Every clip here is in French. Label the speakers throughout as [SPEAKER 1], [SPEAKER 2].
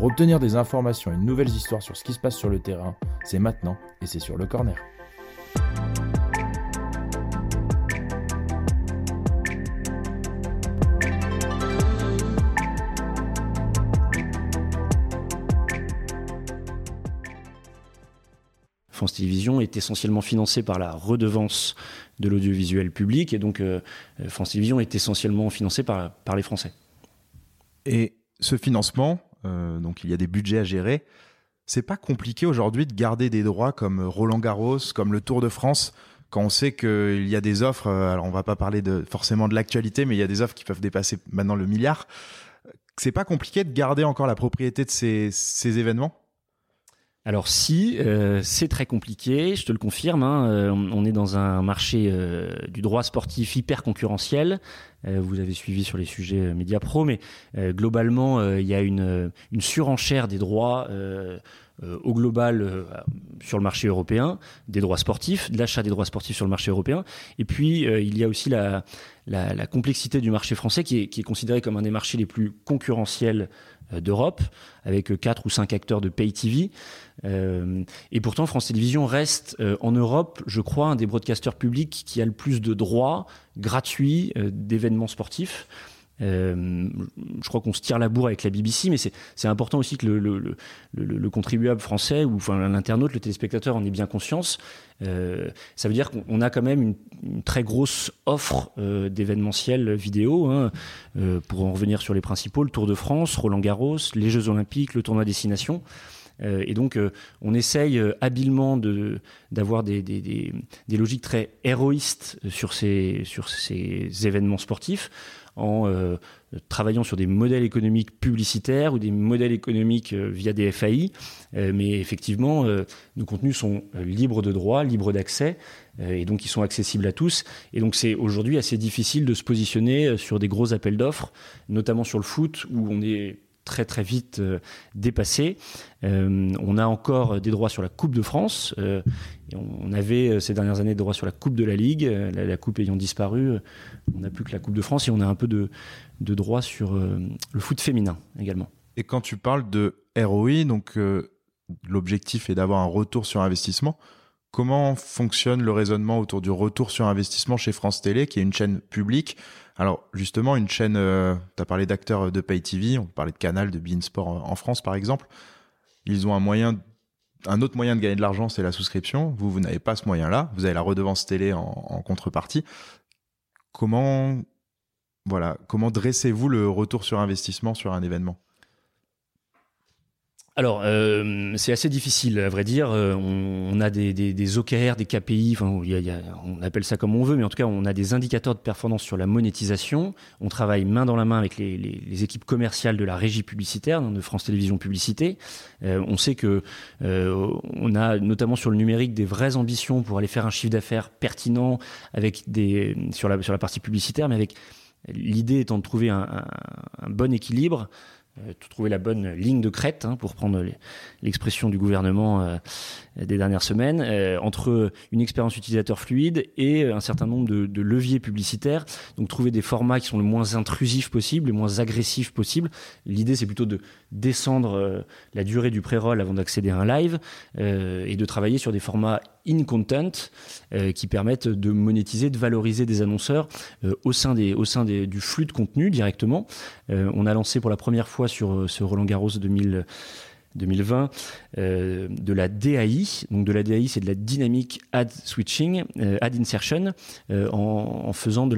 [SPEAKER 1] Pour obtenir des informations et de nouvelles histoires sur ce qui se passe sur le terrain, c'est maintenant et c'est sur le corner.
[SPEAKER 2] France Télévisions est essentiellement financée par la redevance de l'audiovisuel public et donc euh, France Télévisions est essentiellement financée par, par les Français.
[SPEAKER 1] Et ce financement, euh, donc il y a des budgets à gérer, c'est pas compliqué aujourd'hui de garder des droits comme Roland Garros, comme le Tour de France, quand on sait qu'il y a des offres, euh, alors on va pas parler de, forcément de l'actualité, mais il y a des offres qui peuvent dépasser maintenant le milliard. C'est pas compliqué de garder encore la propriété de ces événements?
[SPEAKER 2] Alors si, euh, c'est très compliqué, je te le confirme. Hein, euh, on est dans un marché euh, du droit sportif hyper concurrentiel. vous avez suivi sur les sujets médias pro, mais globalement, il y a une, surenchère des droits au global sur le marché européen, des droits sportifs, l'achat des droits sportifs sur le marché européen. Et puis, il y a aussi la, complexité du marché français qui est, considéré comme un des marchés les plus concurrentiels d'Europe, avec quatre ou cinq acteurs de pay TV. Euh, et pourtant, France Télévisions reste euh, en Europe, je crois, un des broadcasters publics qui a le plus de droits gratuits d'événements sportifs. Euh, je crois qu'on se tire la bourre avec la BBC, mais c'est important aussi que le, le, le, le, contribuable français ou l'internaute, le téléspectateur en ait bien conscience. Euh, ça veut dire qu'on a quand même une, très grosse offre euh, d'événementiel vidéo. Hein, pour en revenir sur les principaux, le Tour de France, Roland Garros, les Jeux Olympiques, le tournoi destination. Et donc, on essaye habilement d'avoir des, logiques très héroïstes sur ces événements sportifs en euh, travaillant sur des modèles économiques publicitaires ou des modèles économiques euh, via des FAI. Euh, mais effectivement, nos contenus sont libres de droit, libres d'accès, et donc ils sont accessibles à tous. Et donc c'est aujourd'hui assez difficile de se positionner sur des gros appels d'offres, notamment sur le foot, où on est très très vite euh, dépassé. Euh, on a encore des droits sur la Coupe de France. Euh, on avait ces dernières années des droits sur la Coupe de la Ligue. La, Coupe ayant disparu, on n'a plus que la Coupe de France et on a un peu de, de droits sur le foot féminin également.
[SPEAKER 1] Et quand tu parles de ROI, donc l'objectif est d'avoir un retour sur investissement. Comment fonctionne le raisonnement autour du retour sur investissement chez France Télé, qui est une chaîne publique? Alors justement, une chaîne, euh, tu as parlé d'acteurs de Pay TV, on parlait de Canal, de Bein Sport en France par exemple. Ils ont un moyen, un autre moyen de gagner de l'argent, c'est la souscription. Vous, vous n'avez pas ce moyen-là. Vous avez la redevance télé en, en contrepartie. Comment, voilà, comment dressez-vous le retour sur investissement sur un événement?
[SPEAKER 2] Alors, euh, c'est assez difficile, à vrai dire. Euh, on, a des, OKR, des KPI, enfin, on appelle ça comme on veut, mais en tout cas, on a des indicateurs de performance sur la monétisation. On travaille main dans la main avec les, équipes commerciales de la régie publicitaire, de France Télévisions Publicité. Euh, on sait que on a notamment sur le numérique des vraies ambitions pour aller faire un chiffre d'affaires pertinent avec des sur la partie publicitaire, mais avec l'idée étant de trouver un, bon équilibre trouver la bonne ligne de crête, hein, pour prendre l'expression du gouvernement euh, des dernières semaines, euh, entre une expérience utilisateur fluide et un certain nombre de, leviers publicitaires. Donc trouver des formats qui sont le moins intrusifs possible, les moins agressifs possible. L'idée, c'est plutôt de descendre la durée du pré-roll avant d'accéder à un live et de travailler sur des formats in-content qui permettent de monétiser, de valoriser des annonceurs au sein, des, au sein du flux de contenu directement. on a lancé pour la première fois sur euh, ce Roland Garros 2000. 2020 euh, de la DAI. Donc de la DAI, c'est de la dynamic ad switching, euh, ad insertion, euh, en, faisant de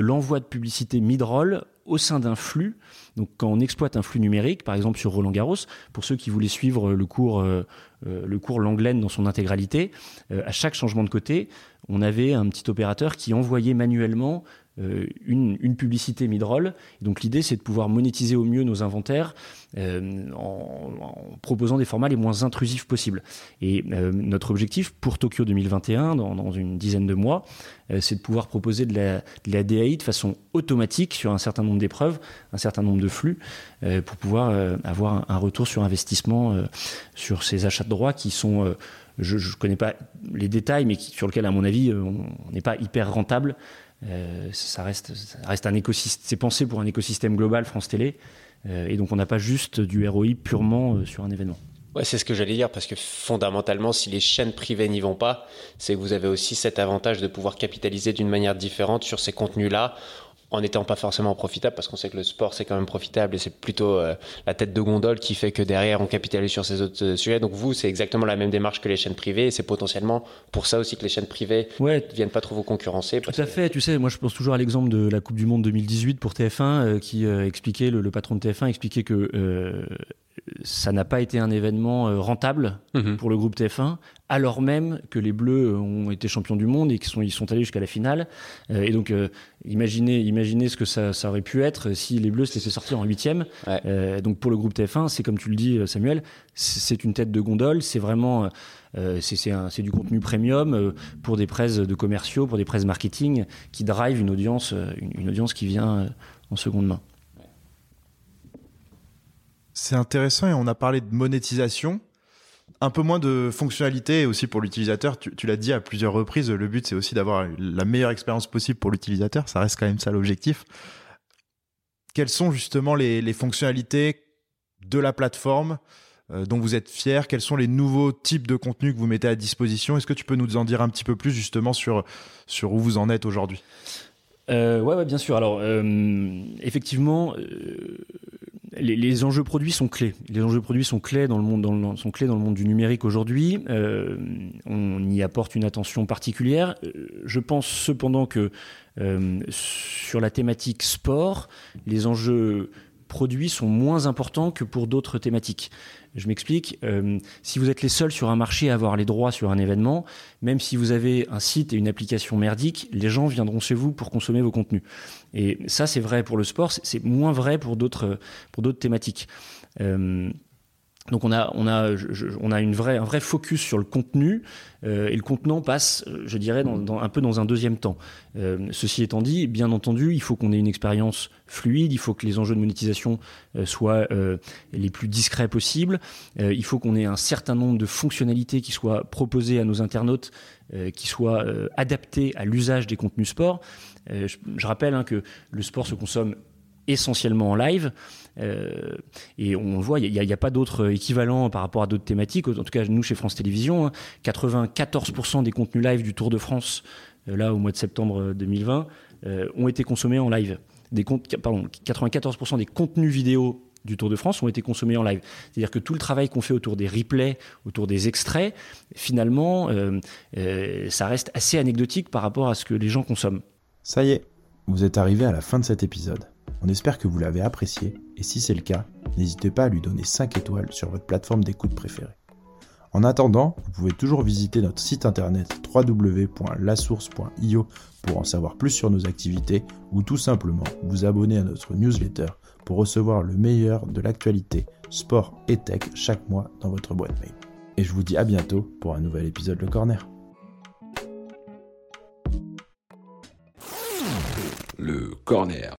[SPEAKER 2] l'envoi de publicité mid-roll au sein d'un flux. Donc quand on exploite un flux numérique, par exemple sur Roland Garros, pour ceux qui voulaient suivre le cours euh, le cours Langlaine dans son intégralité, à chaque changement de côté, on avait un petit opérateur qui envoyait manuellement une, une, publicité mid-roll. Donc l'idée, c'est de pouvoir monétiser au mieux nos inventaires en, en, proposant des formats les moins intrusifs possibles. Et notre objectif pour Tokyo 2021, dans, une dizaine de mois, c'est de pouvoir proposer de la, de DAI de façon automatique sur un certain nombre d'épreuves, un certain nombre de flux, pour pouvoir avoir un, retour sur investissement sur ces achats de droits qui sont je ne connais pas les détails, mais sur lequel, à mon avis, euh, on n'est pas hyper rentable. Euh, ça, reste, reste un écosystème, c'est pensé pour un écosystème global France Télé, euh, et donc on n'a pas juste du ROI purement sur un événement.
[SPEAKER 3] C'est ce que j'allais dire, parce que fondamentalement, si les chaînes privées n'y vont pas, c'est que vous avez aussi cet avantage de pouvoir capitaliser d'une manière différente sur ces contenus-là en n'étant pas forcément profitable, parce qu'on sait que le sport c'est quand même profitable et c'est plutôt euh, la tête de gondole qui fait que derrière on capitalise sur ces autres euh, sujets. Donc vous, c'est exactement la même démarche que les chaînes privées et c'est potentiellement pour ça aussi que les chaînes privées ne viennent pas trop vous concurrencer.
[SPEAKER 2] Tout à fait, tu sais, moi je pense toujours à l'exemple de la Coupe du Monde 2018 pour TF1 euh, qui expliquait, le, le, patron de TF1 expliquait que ça n'a pas été un événement euh, rentable mhm. pour le groupe TF1, alors même que les Bleus ont été champions du monde et qu'ils sont, ils sont allés jusqu'à la finale. Euh, et donc, euh, imaginez, imaginez ce que ça, ça, aurait pu être si les Bleus s'étaient sortis en huitième. donc, pour le groupe TF1, c'est comme tu le dis, Samuel, c'est une tête de gondole. C'est vraiment, c'est du contenu premium pour des presses de commerciaux, pour des presses marketing qui drive une audience, une audience qui vient en seconde main.
[SPEAKER 1] C'est intéressant et on a parlé de monétisation. Un peu moins de fonctionnalité aussi pour l'utilisateur. Tu, l'as dit à plusieurs reprises, le but c'est aussi d'avoir la meilleure expérience possible pour l'utilisateur. Ça reste quand même ça l'objectif. Quelles sont justement les, fonctionnalités de la plateforme euh, dont vous êtes fier? Quels sont les nouveaux types de contenus que vous mettez à disposition? Est-ce que tu peux nous en dire un petit peu plus justement sur, sur où vous en êtes aujourd'hui?
[SPEAKER 2] Euh, ouais, bien sûr. Alors, euh, effectivement, euh, les, enjeux produits sont clés. Les enjeux produits sont clés dans le monde, du numérique aujourd'hui. Euh, on y apporte une attention particulière. Euh, je pense cependant que euh, sur la thématique sport, les enjeux produits sont moins importants que pour d'autres thématiques. Je m'explique. Euh, si vous êtes les seuls sur un marché à avoir les droits sur un événement, même si vous avez un site et une application merdique, les gens viendront chez vous pour consommer vos contenus. Et ça, c'est vrai pour le sport, c'est moins vrai pour d'autres thématiques. Euh, donc on a, un vrai focus sur le contenu euh, et le contenant passe, je dirais, dans, un peu dans un deuxième temps. Euh, ceci étant dit, bien entendu, il faut qu'on ait une expérience fluide, il faut que les enjeux de monétisation euh, soient les plus discrets possibles, il faut qu'on ait un certain nombre de fonctionnalités qui soient proposées à nos internautes, qui soient adaptées à l'usage des contenus sport. Je, rappelle hein, que le sport se consomme essentiellement en live. Euh, et on voit, il n'y a, pas d'autres équivalents par rapport à d'autres thématiques. En tout cas, nous, chez France Télévisions, 94% hein, des contenus live du Tour de France, euh, là, au mois de septembre 2020, euh, ont été consommés en live. Des pardon, 94% des contenus vidéo du Tour de France ont été consommés en live. C'est-à-dire que tout le travail qu'on fait autour des replays, autour des extraits, finalement, ça reste assez anecdotique par rapport à ce que les gens consomment.
[SPEAKER 4] Ça y est, vous êtes arrivé à la fin de cet épisode. On espère que vous l'avez apprécié et si c'est le cas, n'hésitez pas à lui donner 5 étoiles sur votre plateforme d'écoute préférée. En attendant, vous pouvez toujours visiter notre site internet www.lasource.io pour en savoir plus sur nos activités ou tout simplement vous abonner à notre newsletter pour recevoir le meilleur de l'actualité sport et tech chaque mois dans votre boîte mail. Et je vous dis à bientôt pour un nouvel épisode Le Corner.
[SPEAKER 5] Le Corner